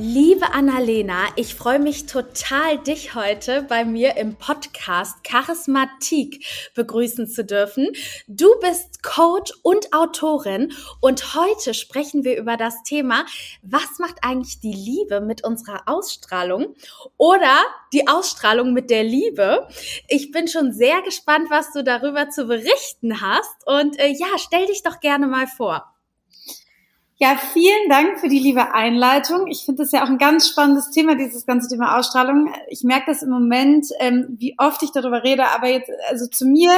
Liebe Annalena, ich freue mich total, dich heute bei mir im Podcast Charismatik begrüßen zu dürfen. Du bist Coach und Autorin und heute sprechen wir über das Thema, was macht eigentlich die Liebe mit unserer Ausstrahlung oder die Ausstrahlung mit der Liebe. Ich bin schon sehr gespannt, was du darüber zu berichten hast und äh, ja, stell dich doch gerne mal vor. Ja, vielen Dank für die liebe Einleitung. Ich finde das ja auch ein ganz spannendes Thema, dieses ganze Thema Ausstrahlung. Ich merke das im Moment, ähm, wie oft ich darüber rede, aber jetzt, also zu mir,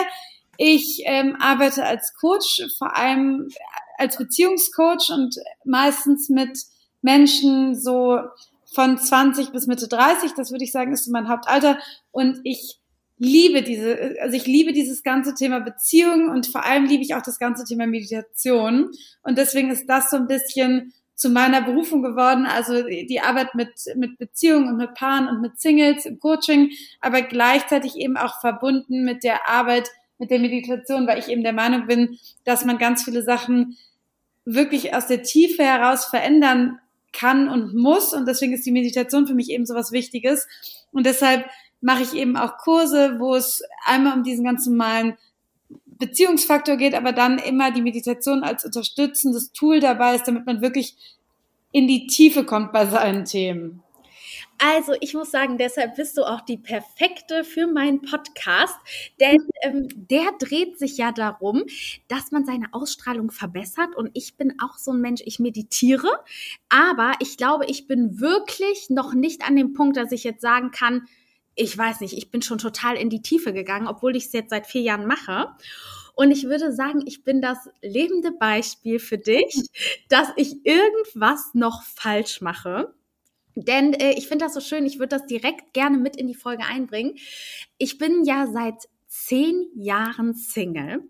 ich ähm, arbeite als Coach, vor allem als Beziehungscoach und meistens mit Menschen so von 20 bis Mitte 30, das würde ich sagen, ist mein Hauptalter. Und ich liebe diese, also ich liebe dieses ganze Thema Beziehung und vor allem liebe ich auch das ganze Thema Meditation. Und deswegen ist das so ein bisschen zu meiner Berufung geworden, also die Arbeit mit, mit Beziehungen und mit Paaren und mit Singles im Coaching, aber gleichzeitig eben auch verbunden mit der Arbeit, mit der Meditation, weil ich eben der Meinung bin, dass man ganz viele Sachen wirklich aus der Tiefe heraus verändern kann und muss. Und deswegen ist die Meditation für mich eben so was Wichtiges. Und deshalb mache ich eben auch Kurse, wo es einmal um diesen ganz normalen Beziehungsfaktor geht, aber dann immer die Meditation als unterstützendes Tool dabei ist, damit man wirklich in die Tiefe kommt bei seinen Themen. Also, ich muss sagen, deshalb bist du auch die perfekte für meinen Podcast, denn ähm, der dreht sich ja darum, dass man seine Ausstrahlung verbessert. Und ich bin auch so ein Mensch, ich meditiere, aber ich glaube, ich bin wirklich noch nicht an dem Punkt, dass ich jetzt sagen kann, ich weiß nicht, ich bin schon total in die Tiefe gegangen, obwohl ich es jetzt seit vier Jahren mache. Und ich würde sagen, ich bin das lebende Beispiel für dich, dass ich irgendwas noch falsch mache. Denn äh, ich finde das so schön, ich würde das direkt gerne mit in die Folge einbringen. Ich bin ja seit zehn Jahren Single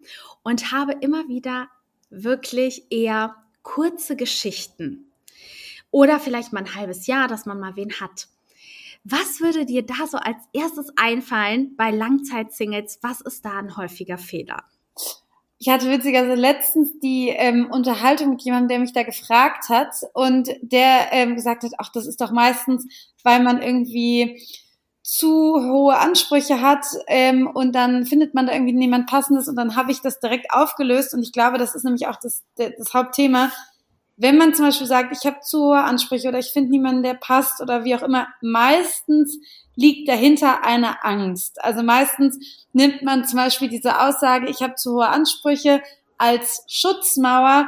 und habe immer wieder wirklich eher kurze Geschichten. Oder vielleicht mal ein halbes Jahr, dass man mal wen hat. Was würde dir da so als erstes einfallen bei Langzeitsingles? Was ist da ein häufiger Fehler? Ich hatte witzigerweise letztens die ähm, Unterhaltung mit jemandem, der mich da gefragt hat und der ähm, gesagt hat, ach, das ist doch meistens, weil man irgendwie zu hohe Ansprüche hat ähm, und dann findet man da irgendwie niemand passendes und dann habe ich das direkt aufgelöst und ich glaube, das ist nämlich auch das, das Hauptthema, wenn man zum Beispiel sagt, ich habe zu hohe Ansprüche oder ich finde niemanden, der passt oder wie auch immer, meistens liegt dahinter eine Angst. Also meistens nimmt man zum Beispiel diese Aussage, ich habe zu hohe Ansprüche als Schutzmauer,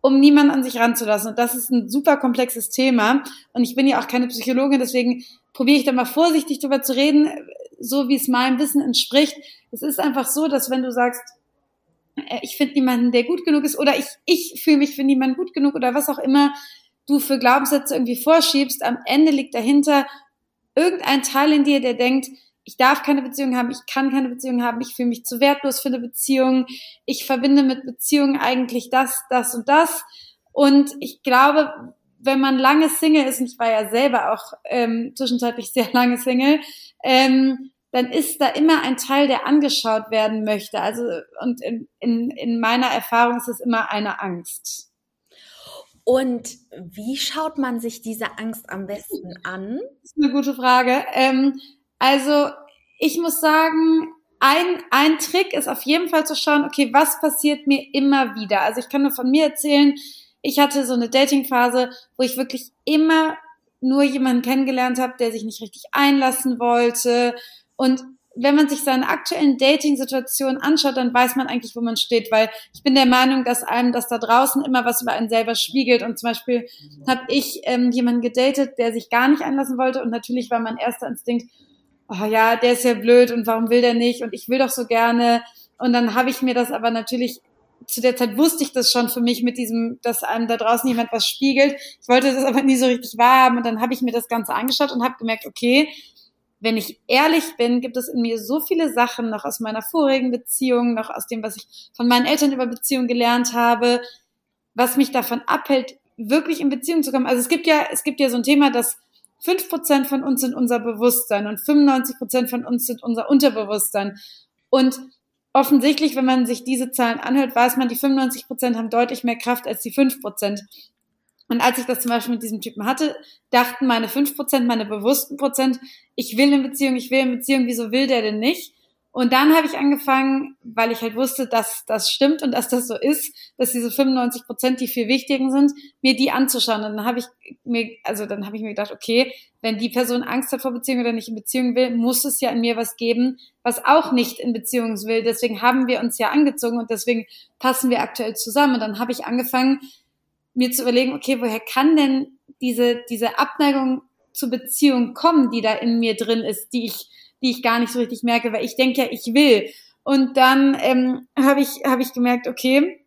um niemanden an sich ranzulassen. Und das ist ein super komplexes Thema. Und ich bin ja auch keine Psychologin, deswegen probiere ich da mal vorsichtig drüber zu reden, so wie es meinem Wissen entspricht. Es ist einfach so, dass wenn du sagst, ich finde niemanden, der gut genug ist oder ich, ich fühle mich für niemanden gut genug oder was auch immer du für Glaubenssätze irgendwie vorschiebst, am Ende liegt dahinter irgendein Teil in dir, der denkt, ich darf keine Beziehung haben, ich kann keine Beziehung haben, ich fühle mich zu wertlos für eine Beziehung, ich verbinde mit Beziehungen eigentlich das, das und das. Und ich glaube, wenn man lange Single ist, und ich war ja selber auch ähm, zwischenzeitlich sehr lange Single, ähm, dann ist da immer ein Teil, der angeschaut werden möchte. Also, und in, in, in meiner Erfahrung ist es immer eine Angst. Und wie schaut man sich diese Angst am besten an? Das ist eine gute Frage. Ähm, also, ich muss sagen, ein, ein Trick ist auf jeden Fall zu schauen, okay, was passiert mir immer wieder? Also ich kann nur von mir erzählen, ich hatte so eine Datingphase, wo ich wirklich immer nur jemanden kennengelernt habe, der sich nicht richtig einlassen wollte, und wenn man sich seine aktuellen Dating-Situationen anschaut, dann weiß man eigentlich, wo man steht, weil ich bin der Meinung, dass einem das da draußen immer was über einen selber spiegelt. Und zum Beispiel habe ich ähm, jemanden gedatet, der sich gar nicht einlassen wollte und natürlich war mein erster Instinkt, oh ja, der ist ja blöd und warum will der nicht und ich will doch so gerne. Und dann habe ich mir das aber natürlich zu der Zeit wusste ich das schon für mich mit diesem, dass einem da draußen jemand was spiegelt. Ich wollte das aber nie so richtig wahrhaben und dann habe ich mir das Ganze angeschaut und habe gemerkt, okay, wenn ich ehrlich bin, gibt es in mir so viele Sachen noch aus meiner vorigen Beziehung, noch aus dem, was ich von meinen Eltern über Beziehungen gelernt habe, was mich davon abhält, wirklich in Beziehung zu kommen. Also es gibt ja, es gibt ja so ein Thema, dass fünf Prozent von uns sind unser Bewusstsein und 95% von uns sind unser Unterbewusstsein. Und offensichtlich, wenn man sich diese Zahlen anhört, weiß man, die 95% haben deutlich mehr Kraft als die 5%. Und als ich das zum Beispiel mit diesem Typen hatte, dachten meine 5%, meine bewussten Prozent, ich will in Beziehung, ich will in Beziehung, wieso will der denn nicht? Und dann habe ich angefangen, weil ich halt wusste, dass das stimmt und dass das so ist, dass diese 95 Prozent die viel wichtigen sind, mir die anzuschauen. Und dann habe ich mir, also dann habe ich mir gedacht, okay, wenn die Person Angst hat vor Beziehung oder nicht in Beziehung will, muss es ja in mir was geben, was auch nicht in Beziehung will. Deswegen haben wir uns ja angezogen und deswegen passen wir aktuell zusammen. Und dann habe ich angefangen, mir zu überlegen, okay, woher kann denn diese, diese Abneigung zur Beziehung kommen, die da in mir drin ist, die ich, die ich gar nicht so richtig merke, weil ich denke ja, ich will. Und dann ähm, habe ich, hab ich gemerkt, okay,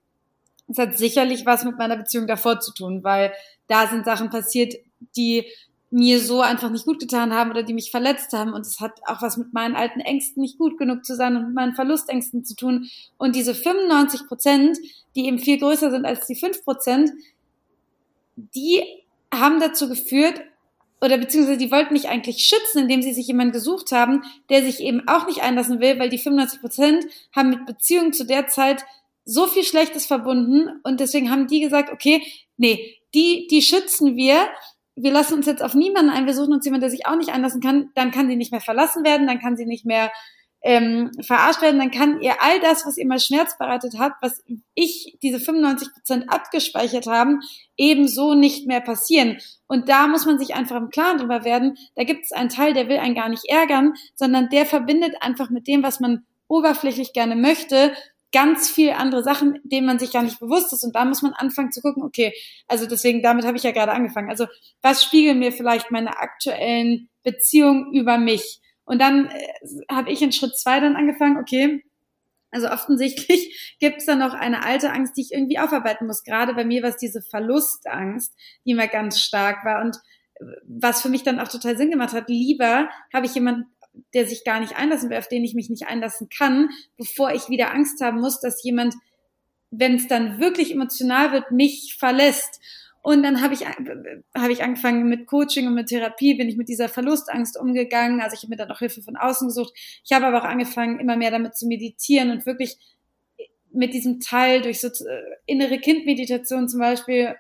es hat sicherlich was mit meiner Beziehung davor zu tun, weil da sind Sachen passiert, die mir so einfach nicht gut getan haben oder die mich verletzt haben. Und es hat auch was mit meinen alten Ängsten, nicht gut genug zu sein und mit meinen Verlustängsten zu tun. Und diese 95 Prozent, die eben viel größer sind als die 5 Prozent, die haben dazu geführt, oder beziehungsweise die wollten mich eigentlich schützen, indem sie sich jemanden gesucht haben, der sich eben auch nicht einlassen will, weil die 95 Prozent haben mit Beziehungen zu der Zeit so viel Schlechtes verbunden und deswegen haben die gesagt, okay, nee, die, die schützen wir, wir lassen uns jetzt auf niemanden ein, wir suchen uns jemanden, der sich auch nicht einlassen kann, dann kann sie nicht mehr verlassen werden, dann kann sie nicht mehr ähm, verarscht werden, dann kann ihr all das, was ihr mal Schmerz bereitet hat, was ich, diese 95 Prozent abgespeichert haben, ebenso nicht mehr passieren. Und da muss man sich einfach im Klaren drüber werden. Da gibt es einen Teil, der will einen gar nicht ärgern, sondern der verbindet einfach mit dem, was man oberflächlich gerne möchte, ganz viel andere Sachen, denen man sich gar nicht bewusst ist. Und da muss man anfangen zu gucken, okay, also deswegen, damit habe ich ja gerade angefangen. Also was spiegeln mir vielleicht meine aktuellen Beziehungen über mich? Und dann äh, habe ich in Schritt zwei dann angefangen, okay, also offensichtlich gibt es da noch eine alte Angst, die ich irgendwie aufarbeiten muss. Gerade bei mir war es diese Verlustangst, die immer ganz stark war und äh, was für mich dann auch total Sinn gemacht hat. Lieber habe ich jemanden, der sich gar nicht einlassen will, auf den ich mich nicht einlassen kann, bevor ich wieder Angst haben muss, dass jemand, wenn es dann wirklich emotional wird, mich verlässt. Und dann habe ich, hab ich angefangen mit Coaching und mit Therapie, bin ich mit dieser Verlustangst umgegangen. Also ich habe mir dann auch Hilfe von außen gesucht. Ich habe aber auch angefangen, immer mehr damit zu meditieren und wirklich mit diesem Teil durch so äh, innere Kindmeditation zum Beispiel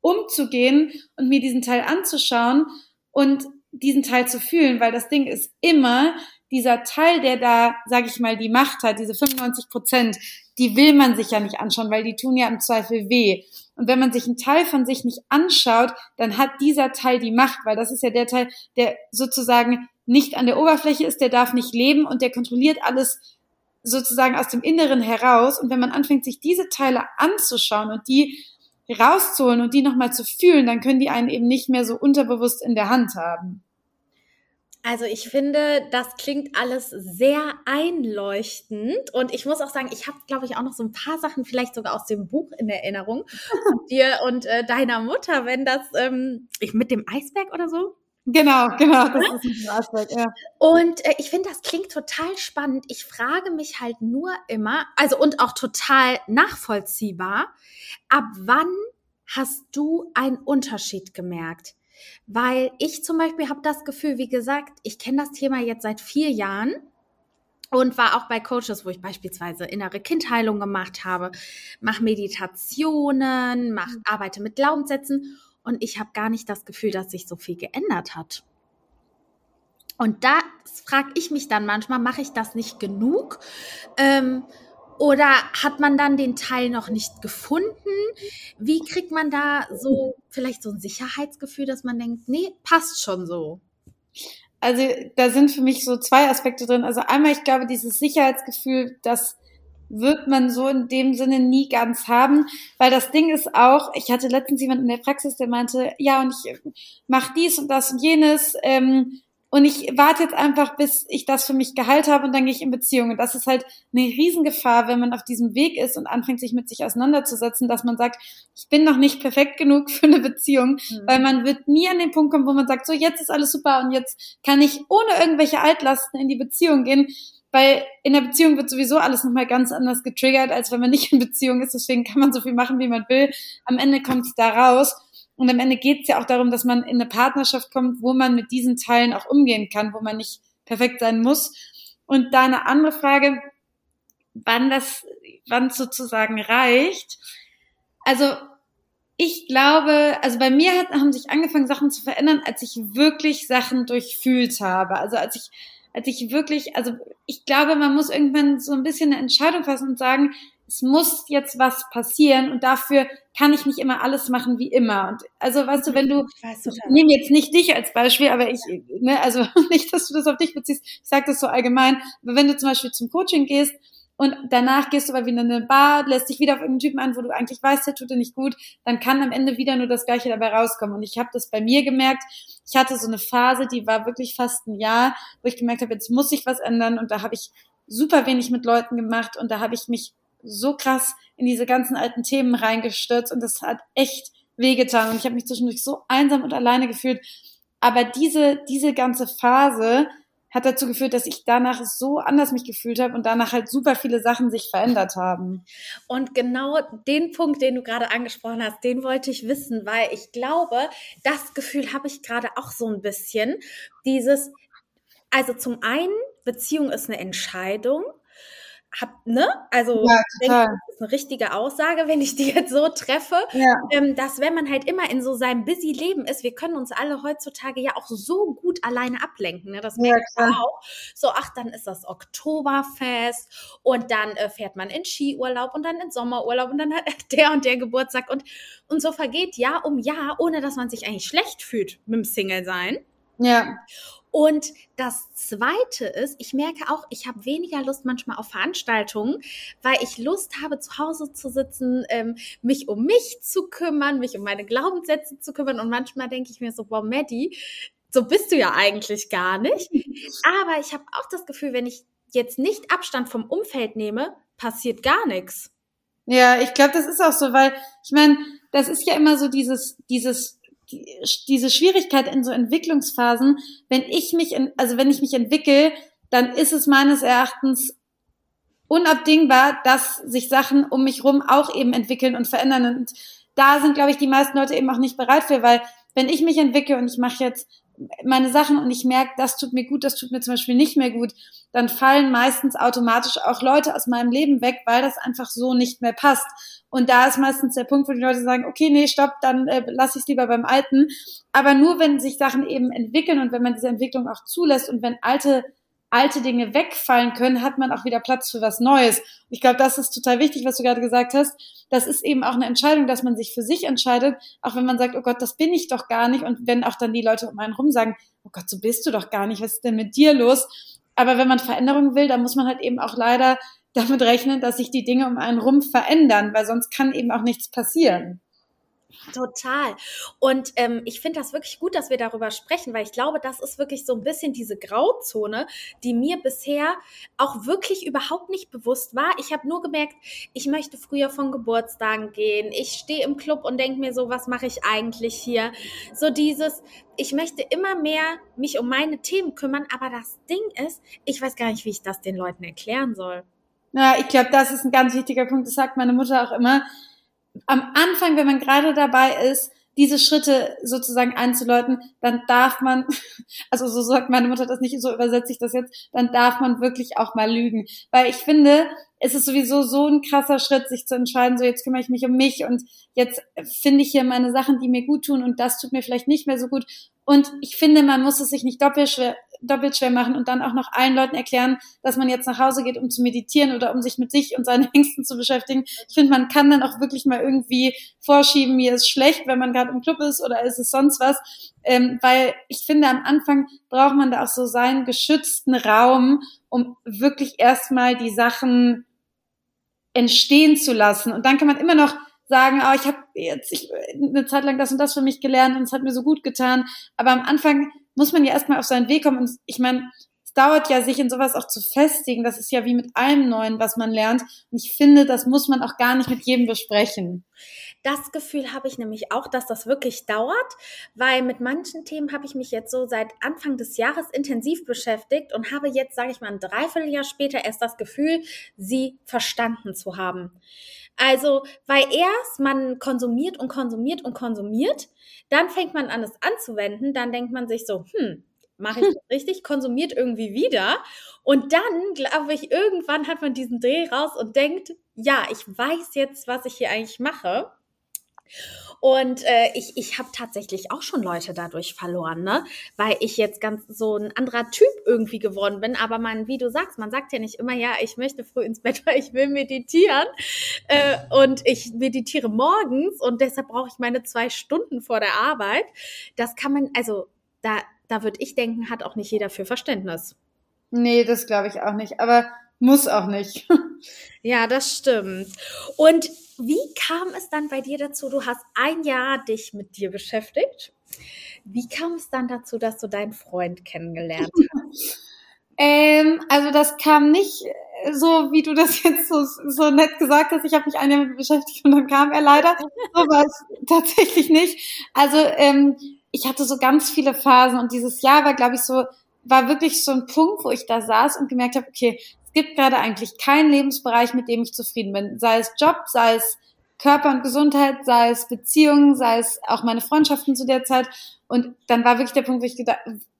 umzugehen und mir diesen Teil anzuschauen und diesen Teil zu fühlen, weil das Ding ist immer dieser Teil, der da, sage ich mal, die Macht hat, diese 95 Prozent, die will man sich ja nicht anschauen, weil die tun ja im Zweifel weh. Und wenn man sich einen Teil von sich nicht anschaut, dann hat dieser Teil die Macht, weil das ist ja der Teil, der sozusagen nicht an der Oberfläche ist, der darf nicht leben und der kontrolliert alles sozusagen aus dem Inneren heraus. Und wenn man anfängt, sich diese Teile anzuschauen und die rauszuholen und die nochmal zu fühlen, dann können die einen eben nicht mehr so unterbewusst in der Hand haben. Also ich finde, das klingt alles sehr einleuchtend und ich muss auch sagen, ich habe, glaube ich, auch noch so ein paar Sachen vielleicht sogar aus dem Buch in Erinnerung dir und äh, deiner Mutter, wenn das ähm, ich, mit dem Eisberg oder so. Genau, genau, das ist ein Eisberg, ja. Und äh, ich finde, das klingt total spannend. Ich frage mich halt nur immer, also und auch total nachvollziehbar, ab wann hast du einen Unterschied gemerkt? Weil ich zum Beispiel habe das Gefühl, wie gesagt, ich kenne das Thema jetzt seit vier Jahren und war auch bei Coaches, wo ich beispielsweise innere Kindheilung gemacht habe, mache Meditationen, mach, mhm. arbeite mit Glaubenssätzen und ich habe gar nicht das Gefühl, dass sich so viel geändert hat. Und da frage ich mich dann manchmal, mache ich das nicht genug? Ähm, oder hat man dann den Teil noch nicht gefunden? Wie kriegt man da so vielleicht so ein Sicherheitsgefühl, dass man denkt, nee, passt schon so? Also da sind für mich so zwei Aspekte drin. Also einmal, ich glaube, dieses Sicherheitsgefühl, das wird man so in dem Sinne nie ganz haben, weil das Ding ist auch, ich hatte letztens jemanden in der Praxis, der meinte, ja, und ich mach dies und das und jenes, ähm, und ich warte jetzt einfach, bis ich das für mich geheilt habe und dann gehe ich in Beziehung. Und das ist halt eine Riesengefahr, wenn man auf diesem Weg ist und anfängt, sich mit sich auseinanderzusetzen, dass man sagt, ich bin noch nicht perfekt genug für eine Beziehung, mhm. weil man wird nie an den Punkt kommen, wo man sagt, so jetzt ist alles super und jetzt kann ich ohne irgendwelche Altlasten in die Beziehung gehen. Weil in der Beziehung wird sowieso alles nochmal ganz anders getriggert, als wenn man nicht in Beziehung ist. Deswegen kann man so viel machen, wie man will. Am Ende kommt es da raus. Und am Ende geht es ja auch darum, dass man in eine Partnerschaft kommt, wo man mit diesen Teilen auch umgehen kann, wo man nicht perfekt sein muss. Und da eine andere Frage, wann das, wann sozusagen reicht. Also ich glaube, also bei mir hat, haben sich angefangen, Sachen zu verändern, als ich wirklich Sachen durchfühlt habe. Also als ich, als ich wirklich, also ich glaube, man muss irgendwann so ein bisschen eine Entscheidung fassen und sagen, es muss jetzt was passieren und dafür kann ich nicht immer alles machen wie immer. Und also weißt du, wenn du, ich, ich nehme jetzt nicht dich als Beispiel, aber ich, ne, also nicht, dass du das auf dich beziehst, ich sage das so allgemein, aber wenn du zum Beispiel zum Coaching gehst und danach gehst du aber wieder in eine Bar, lässt dich wieder auf irgendeinen Typen an, wo du eigentlich weißt, der tut dir nicht gut, dann kann am Ende wieder nur das Gleiche dabei rauskommen. Und ich habe das bei mir gemerkt, ich hatte so eine Phase, die war wirklich fast ein Jahr, wo ich gemerkt habe, jetzt muss sich was ändern und da habe ich super wenig mit Leuten gemacht und da habe ich mich so krass in diese ganzen alten Themen reingestürzt und das hat echt wehgetan und ich habe mich zwischendurch so einsam und alleine gefühlt. Aber diese, diese ganze Phase hat dazu geführt, dass ich danach so anders mich gefühlt habe und danach halt super viele Sachen sich verändert haben. Und genau den Punkt, den du gerade angesprochen hast, den wollte ich wissen, weil ich glaube, das Gefühl habe ich gerade auch so ein bisschen. Dieses, also zum einen, Beziehung ist eine Entscheidung hab, ne? Also ja, denke, das ist eine richtige Aussage, wenn ich die jetzt so treffe, ja. ähm, dass wenn man halt immer in so seinem busy Leben ist, wir können uns alle heutzutage ja auch so gut alleine ablenken. Ne? Das merkt ja, man auch. So, ach, dann ist das Oktoberfest und dann äh, fährt man in Skiurlaub und dann in Sommerurlaub und dann hat der und der Geburtstag und, und so vergeht Jahr um Jahr, ohne dass man sich eigentlich schlecht fühlt mit dem Single sein. Ja. Und das Zweite ist, ich merke auch, ich habe weniger Lust manchmal auf Veranstaltungen, weil ich Lust habe, zu Hause zu sitzen, ähm, mich um mich zu kümmern, mich um meine Glaubenssätze zu kümmern. Und manchmal denke ich mir so, wow, Maddie, so bist du ja eigentlich gar nicht. Aber ich habe auch das Gefühl, wenn ich jetzt nicht Abstand vom Umfeld nehme, passiert gar nichts. Ja, ich glaube, das ist auch so, weil ich meine, das ist ja immer so dieses, dieses diese Schwierigkeit in so Entwicklungsphasen, wenn ich mich, in, also wenn ich mich entwickle, dann ist es meines Erachtens unabdingbar, dass sich Sachen um mich rum auch eben entwickeln und verändern. Und da sind, glaube ich, die meisten Leute eben auch nicht bereit für, weil wenn ich mich entwickle und ich mache jetzt meine Sachen und ich merke, das tut mir gut, das tut mir zum Beispiel nicht mehr gut, dann fallen meistens automatisch auch Leute aus meinem Leben weg, weil das einfach so nicht mehr passt. Und da ist meistens der Punkt, wo die Leute sagen, okay, nee, stopp, dann äh, lasse ich es lieber beim Alten. Aber nur wenn sich Sachen eben entwickeln und wenn man diese Entwicklung auch zulässt und wenn alte alte Dinge wegfallen können, hat man auch wieder Platz für was Neues. Ich glaube, das ist total wichtig, was du gerade gesagt hast. Das ist eben auch eine Entscheidung, dass man sich für sich entscheidet, auch wenn man sagt, oh Gott, das bin ich doch gar nicht. Und wenn auch dann die Leute um einen rum sagen, oh Gott, so bist du doch gar nicht, was ist denn mit dir los? Aber wenn man Veränderungen will, dann muss man halt eben auch leider damit rechnen, dass sich die Dinge um einen rum verändern, weil sonst kann eben auch nichts passieren. Total. Und ähm, ich finde das wirklich gut, dass wir darüber sprechen, weil ich glaube, das ist wirklich so ein bisschen diese Grauzone, die mir bisher auch wirklich überhaupt nicht bewusst war. Ich habe nur gemerkt, ich möchte früher von Geburtstagen gehen. Ich stehe im Club und denke mir so, was mache ich eigentlich hier? So dieses, ich möchte immer mehr mich um meine Themen kümmern, aber das Ding ist, ich weiß gar nicht, wie ich das den Leuten erklären soll. Ja, ich glaube, das ist ein ganz wichtiger Punkt. Das sagt meine Mutter auch immer am Anfang, wenn man gerade dabei ist, diese Schritte sozusagen einzuläuten, dann darf man, also so sagt meine Mutter das nicht, so übersetze ich das jetzt, dann darf man wirklich auch mal lügen. Weil ich finde, es ist sowieso so ein krasser Schritt, sich zu entscheiden, so jetzt kümmere ich mich um mich und jetzt finde ich hier meine Sachen, die mir gut tun und das tut mir vielleicht nicht mehr so gut. Und ich finde, man muss es sich nicht doppelt schwer, doppelt schwer machen und dann auch noch allen Leuten erklären, dass man jetzt nach Hause geht, um zu meditieren oder um sich mit sich und seinen Ängsten zu beschäftigen. Ich finde, man kann dann auch wirklich mal irgendwie vorschieben, mir ist schlecht, wenn man gerade im Club ist oder ist es sonst was. Ähm, weil ich finde, am Anfang braucht man da auch so seinen geschützten Raum, um wirklich erstmal die Sachen entstehen zu lassen. Und dann kann man immer noch sagen, oh, ich habe jetzt ich, eine Zeit lang das und das für mich gelernt und es hat mir so gut getan. Aber am Anfang muss man ja erstmal auf seinen Weg kommen. Und ich meine, es dauert ja, sich in sowas auch zu festigen. Das ist ja wie mit allem Neuen, was man lernt. Und ich finde, das muss man auch gar nicht mit jedem besprechen. Das Gefühl habe ich nämlich auch, dass das wirklich dauert, weil mit manchen Themen habe ich mich jetzt so seit Anfang des Jahres intensiv beschäftigt und habe jetzt, sage ich mal, ein Dreivierteljahr später erst das Gefühl, sie verstanden zu haben. Also, weil erst man konsumiert und konsumiert und konsumiert, dann fängt man an, es anzuwenden, dann denkt man sich so, hm, mache ich das richtig, konsumiert irgendwie wieder. Und dann, glaube ich, irgendwann hat man diesen Dreh raus und denkt, ja, ich weiß jetzt, was ich hier eigentlich mache. Und äh, ich, ich habe tatsächlich auch schon Leute dadurch verloren, ne? Weil ich jetzt ganz so ein anderer Typ irgendwie geworden bin. Aber man, wie du sagst, man sagt ja nicht immer, ja, ich möchte früh ins Bett, weil ich will meditieren. Äh, und ich meditiere morgens und deshalb brauche ich meine zwei Stunden vor der Arbeit. Das kann man, also da, da würde ich denken, hat auch nicht jeder für Verständnis. Nee, das glaube ich auch nicht. Aber muss auch nicht. ja, das stimmt. Und wie kam es dann bei dir dazu? Du hast ein Jahr dich mit dir beschäftigt. Wie kam es dann dazu, dass du deinen Freund kennengelernt hast? ähm, also das kam nicht so, wie du das jetzt so, so nett gesagt hast. Ich habe mich ein Jahr mit beschäftigt und dann kam er leider. So war es tatsächlich nicht. Also ähm, ich hatte so ganz viele Phasen und dieses Jahr war, glaube ich, so war wirklich so ein Punkt, wo ich da saß und gemerkt habe, okay, es gibt gerade eigentlich keinen Lebensbereich, mit dem ich zufrieden bin. Sei es Job, sei es Körper und Gesundheit, sei es Beziehungen, sei es auch meine Freundschaften zu der Zeit. Und dann war wirklich der Punkt, wo ich gedacht,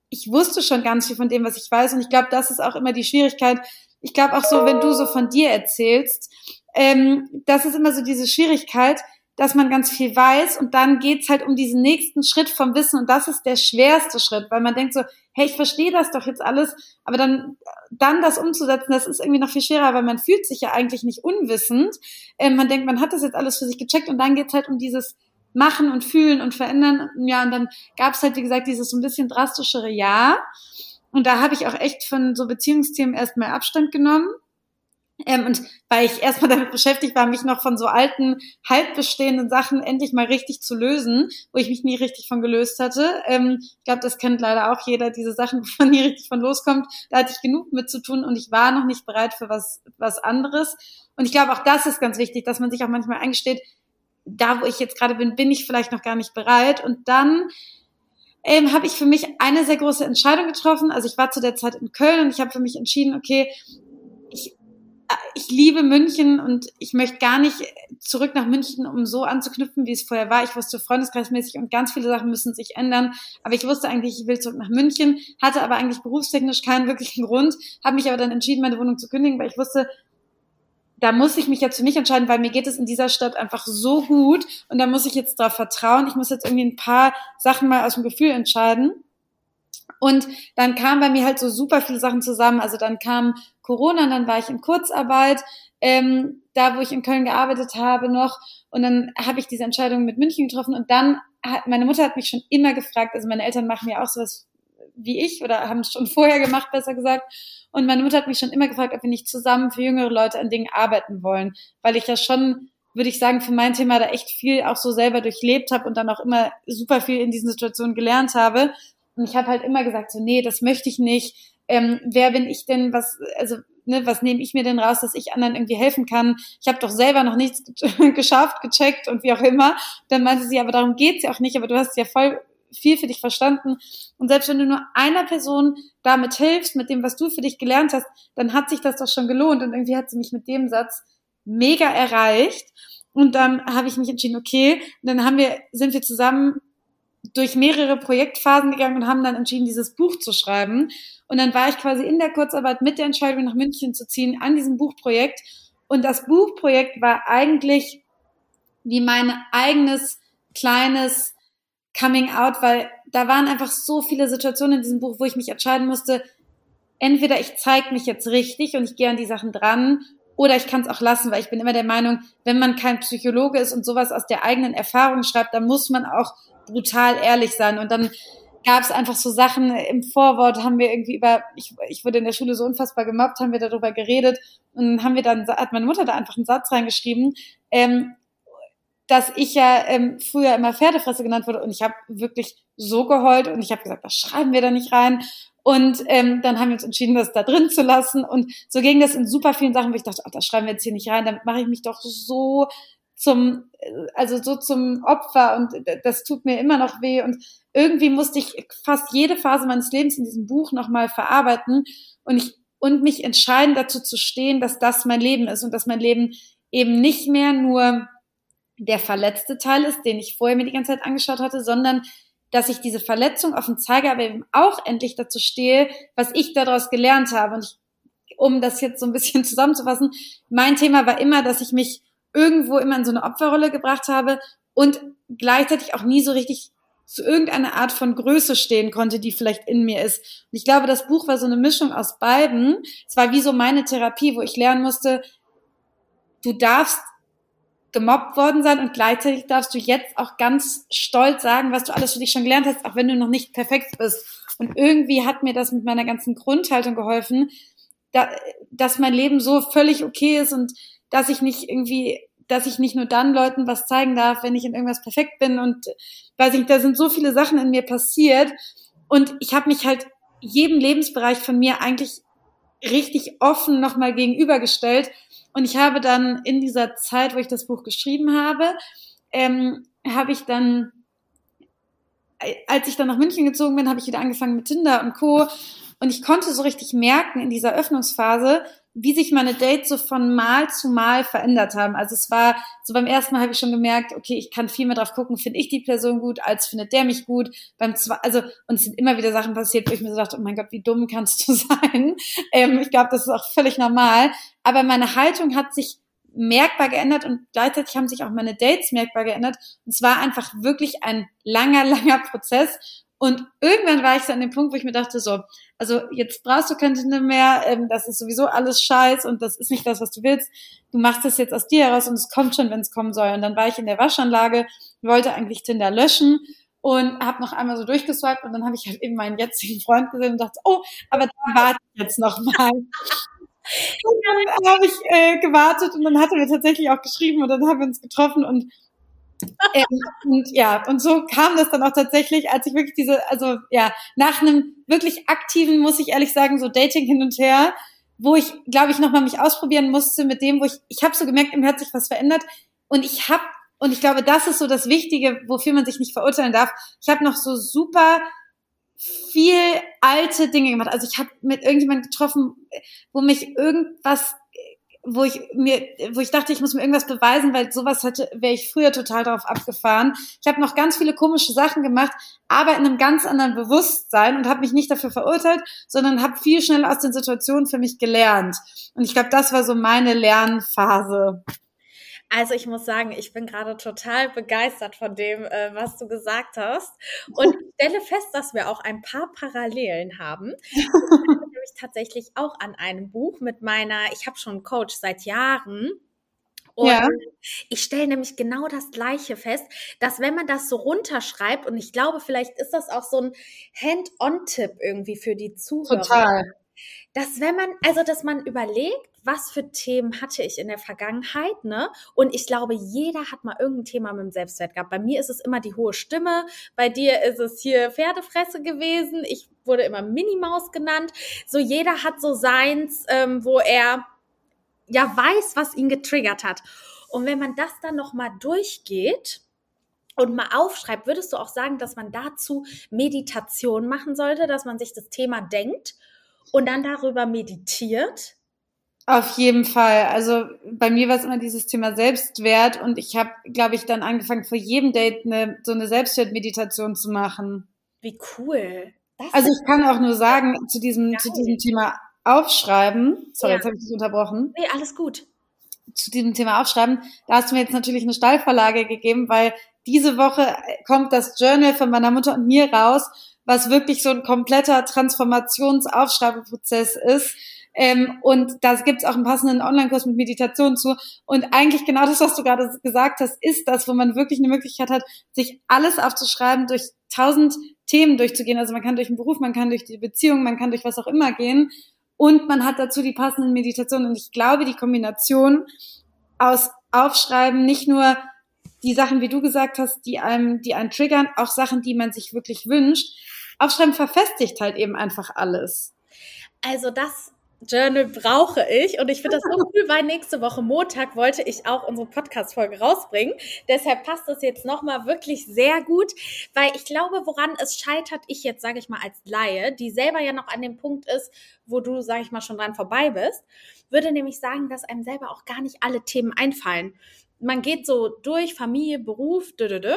ich wusste schon ganz viel von dem, was ich weiß. Und ich glaube, das ist auch immer die Schwierigkeit. Ich glaube auch so, wenn du so von dir erzählst, ähm, das ist immer so diese Schwierigkeit, dass man ganz viel weiß und dann geht's halt um diesen nächsten Schritt vom Wissen und das ist der schwerste Schritt, weil man denkt so, hey, ich verstehe das doch jetzt alles, aber dann, dann das umzusetzen, das ist irgendwie noch viel schwerer, weil man fühlt sich ja eigentlich nicht unwissend. Ähm, man denkt, man hat das jetzt alles für sich gecheckt und dann geht's halt um dieses Machen und Fühlen und Verändern. Ja, und dann gab's halt, wie gesagt, dieses so ein bisschen drastischere Jahr. Und da habe ich auch echt von so Beziehungsthemen erstmal Abstand genommen ähm, und weil ich erstmal damit beschäftigt war, mich noch von so alten, halb bestehenden Sachen endlich mal richtig zu lösen, wo ich mich nie richtig von gelöst hatte. Ähm, ich glaube, das kennt leider auch jeder, diese Sachen, wo man nie richtig von loskommt. Da hatte ich genug mit zu tun und ich war noch nicht bereit für was, was anderes. Und ich glaube, auch das ist ganz wichtig, dass man sich auch manchmal eingesteht, da wo ich jetzt gerade bin, bin ich vielleicht noch gar nicht bereit. Und dann ähm, habe ich für mich eine sehr große Entscheidung getroffen. Also ich war zu der Zeit in Köln und ich habe für mich entschieden, okay, ich liebe München und ich möchte gar nicht zurück nach München, um so anzuknüpfen, wie es vorher war. Ich wusste freundeskreismäßig und ganz viele Sachen müssen sich ändern. Aber ich wusste eigentlich, ich will zurück nach München, hatte aber eigentlich berufstechnisch keinen wirklichen Grund, habe mich aber dann entschieden, meine Wohnung zu kündigen, weil ich wusste, da muss ich mich jetzt für mich entscheiden, weil mir geht es in dieser Stadt einfach so gut und da muss ich jetzt darauf vertrauen. Ich muss jetzt irgendwie ein paar Sachen mal aus dem Gefühl entscheiden. Und dann kamen bei mir halt so super viele Sachen zusammen. Also dann kam Corona, und dann war ich in Kurzarbeit, ähm, da wo ich in Köln gearbeitet habe noch. Und dann habe ich diese Entscheidung mit München getroffen. Und dann hat meine Mutter hat mich schon immer gefragt, also meine Eltern machen ja auch sowas wie ich oder haben es schon vorher gemacht, besser gesagt. Und meine Mutter hat mich schon immer gefragt, ob wir nicht zusammen für jüngere Leute an Dingen arbeiten wollen, weil ich ja schon würde ich sagen, für mein Thema da echt viel auch so selber durchlebt habe und dann auch immer super viel in diesen Situationen gelernt habe. Und ich habe halt immer gesagt, so, nee, das möchte ich nicht. Ähm, wer bin ich denn, was, also, ne, was nehme ich mir denn raus, dass ich anderen irgendwie helfen kann? Ich habe doch selber noch nichts geschafft, gecheckt und wie auch immer. Dann meinte sie, aber darum geht's ja auch nicht, aber du hast ja voll viel für dich verstanden. Und selbst wenn du nur einer Person damit hilfst, mit dem, was du für dich gelernt hast, dann hat sich das doch schon gelohnt. Und irgendwie hat sie mich mit dem Satz mega erreicht. Und dann habe ich mich entschieden, okay, dann haben wir, sind wir zusammen durch mehrere Projektphasen gegangen und haben dann entschieden, dieses Buch zu schreiben. Und dann war ich quasi in der Kurzarbeit mit der Entscheidung, nach München zu ziehen, an diesem Buchprojekt. Und das Buchprojekt war eigentlich wie mein eigenes kleines Coming Out, weil da waren einfach so viele Situationen in diesem Buch, wo ich mich entscheiden musste, entweder ich zeige mich jetzt richtig und ich gehe an die Sachen dran, oder ich kann es auch lassen, weil ich bin immer der Meinung, wenn man kein Psychologe ist und sowas aus der eigenen Erfahrung schreibt, dann muss man auch brutal ehrlich sein. Und dann gab es einfach so Sachen im Vorwort, haben wir irgendwie über, ich, ich wurde in der Schule so unfassbar gemobbt, haben wir darüber geredet und haben wir dann, hat meine Mutter da einfach einen Satz reingeschrieben, ähm, dass ich ja ähm, früher immer Pferdefresse genannt wurde und ich habe wirklich so geheult und ich habe gesagt, das schreiben wir da nicht rein. Und ähm, dann haben wir uns entschieden, das da drin zu lassen. Und so ging das in super vielen Sachen, wo ich dachte, ach, das schreiben wir jetzt hier nicht rein, damit mache ich mich doch so zum, also so zum Opfer und das tut mir immer noch weh. Und irgendwie musste ich fast jede Phase meines Lebens in diesem Buch nochmal verarbeiten und ich und mich entscheiden, dazu zu stehen, dass das mein Leben ist und dass mein Leben eben nicht mehr nur der verletzte Teil ist, den ich vorher mir die ganze Zeit angeschaut hatte, sondern dass ich diese Verletzung offen zeige, aber eben auch endlich dazu stehe, was ich daraus gelernt habe. Und ich, um das jetzt so ein bisschen zusammenzufassen, mein Thema war immer, dass ich mich irgendwo immer in so eine Opferrolle gebracht habe und gleichzeitig auch nie so richtig zu irgendeiner Art von Größe stehen konnte, die vielleicht in mir ist. Und ich glaube, das Buch war so eine Mischung aus beiden. Es war wie so meine Therapie, wo ich lernen musste, du darfst gemobbt worden sein und gleichzeitig darfst du jetzt auch ganz stolz sagen, was du alles für dich schon gelernt hast, auch wenn du noch nicht perfekt bist. Und irgendwie hat mir das mit meiner ganzen Grundhaltung geholfen, da, dass mein Leben so völlig okay ist und dass ich nicht irgendwie, dass ich nicht nur dann Leuten was zeigen darf, wenn ich in irgendwas perfekt bin und weiß ich, da sind so viele Sachen in mir passiert und ich habe mich halt jedem Lebensbereich von mir eigentlich richtig offen nochmal gegenübergestellt und ich habe dann in dieser Zeit, wo ich das Buch geschrieben habe, ähm, habe ich dann als ich dann nach München gezogen bin, habe ich wieder angefangen mit Tinder und Co. Und ich konnte so richtig merken in dieser Öffnungsphase, wie sich meine Dates so von Mal zu Mal verändert haben. Also es war, so beim ersten Mal habe ich schon gemerkt, okay, ich kann viel mehr drauf gucken, finde ich die Person gut, als findet der mich gut. Beim zwei, also, und es sind immer wieder Sachen passiert, wo ich mir so dachte, oh mein Gott, wie dumm kannst du sein? Ähm, ich glaube, das ist auch völlig normal. Aber meine Haltung hat sich merkbar geändert und gleichzeitig haben sich auch meine Dates merkbar geändert. Und es war einfach wirklich ein langer, langer Prozess. Und irgendwann war ich so an dem Punkt, wo ich mir dachte, so, also jetzt brauchst du kein Tinder mehr, ähm, das ist sowieso alles Scheiß und das ist nicht das, was du willst. Du machst das jetzt aus dir heraus und es kommt schon, wenn es kommen soll. Und dann war ich in der Waschanlage, wollte eigentlich Tinder löschen und habe noch einmal so durchgeswiped und dann habe ich halt eben meinen jetzigen Freund gesehen und dachte, oh, aber da warte ich jetzt noch mal. Und dann habe ich äh, gewartet und dann hat er mir tatsächlich auch geschrieben und dann haben wir uns getroffen und ähm, und ja, und so kam das dann auch tatsächlich, als ich wirklich diese, also ja, nach einem wirklich aktiven, muss ich ehrlich sagen, so Dating hin und her, wo ich, glaube ich, nochmal mich ausprobieren musste mit dem, wo ich, ich habe so gemerkt, im hat sich was verändert und ich habe, und ich glaube, das ist so das Wichtige, wofür man sich nicht verurteilen darf. Ich habe noch so super viel alte Dinge gemacht. Also ich habe mit irgendjemandem getroffen, wo mich irgendwas wo ich mir, wo ich dachte, ich muss mir irgendwas beweisen, weil sowas hätte, wäre ich früher total darauf abgefahren. Ich habe noch ganz viele komische Sachen gemacht, aber in einem ganz anderen Bewusstsein und habe mich nicht dafür verurteilt, sondern habe viel schneller aus den Situationen für mich gelernt. Und ich glaube, das war so meine Lernphase. Also ich muss sagen, ich bin gerade total begeistert von dem, äh, was du gesagt hast. Und ich stelle fest, dass wir auch ein paar Parallelen haben. Ich tatsächlich auch an einem Buch mit meiner, ich habe schon einen Coach seit Jahren. Und ja. ich stelle nämlich genau das Gleiche fest, dass wenn man das so runterschreibt, und ich glaube, vielleicht ist das auch so ein Hand-on-Tipp irgendwie für die Zuhörer. Total dass wenn man, also dass man überlegt, was für Themen hatte ich in der Vergangenheit, ne? Und ich glaube, jeder hat mal irgendein Thema mit dem Selbstwert gehabt. Bei mir ist es immer die hohe Stimme, bei dir ist es hier Pferdefresse gewesen, ich wurde immer Minimaus genannt. So jeder hat so seins, ähm, wo er ja weiß, was ihn getriggert hat. Und wenn man das dann noch mal durchgeht, und mal aufschreibt, würdest du auch sagen, dass man dazu Meditation machen sollte, dass man sich das Thema denkt und dann darüber meditiert? Auf jeden Fall. Also bei mir war es immer dieses Thema Selbstwert und ich habe, glaube ich, dann angefangen, vor jedem Date eine, so eine Selbstwertmeditation zu machen. Wie cool. Das also ich kann auch nur sagen, zu diesem, zu diesem Thema aufschreiben, sorry, ja. jetzt habe ich dich unterbrochen. Nee, alles gut. Zu diesem Thema aufschreiben, da hast du mir jetzt natürlich eine Stallverlage gegeben, weil diese Woche kommt das Journal von meiner Mutter und mir raus was wirklich so ein kompletter Transformationsaufschreibeprozess ist. Ähm, und da gibt es auch einen passenden Online-Kurs mit Meditation zu. Und eigentlich genau das, was du gerade gesagt hast, ist das, wo man wirklich eine Möglichkeit hat, sich alles aufzuschreiben, durch tausend Themen durchzugehen. Also man kann durch den Beruf, man kann durch die Beziehung, man kann durch was auch immer gehen. Und man hat dazu die passenden Meditationen. Und ich glaube, die Kombination aus Aufschreiben, nicht nur die Sachen, wie du gesagt hast, die einem, die einen triggern, auch Sachen, die man sich wirklich wünscht. Aufschreiben verfestigt halt eben einfach alles. Also das Journal brauche ich und ich finde das so cool, weil nächste Woche Montag wollte ich auch unsere Podcast-Folge rausbringen. Deshalb passt das jetzt nochmal wirklich sehr gut, weil ich glaube, woran es scheitert, ich jetzt, sage ich mal, als Laie, die selber ja noch an dem Punkt ist, wo du, sage ich mal, schon dran vorbei bist, würde nämlich sagen, dass einem selber auch gar nicht alle Themen einfallen. Man geht so durch Familie, Beruf, dö, dö, dö,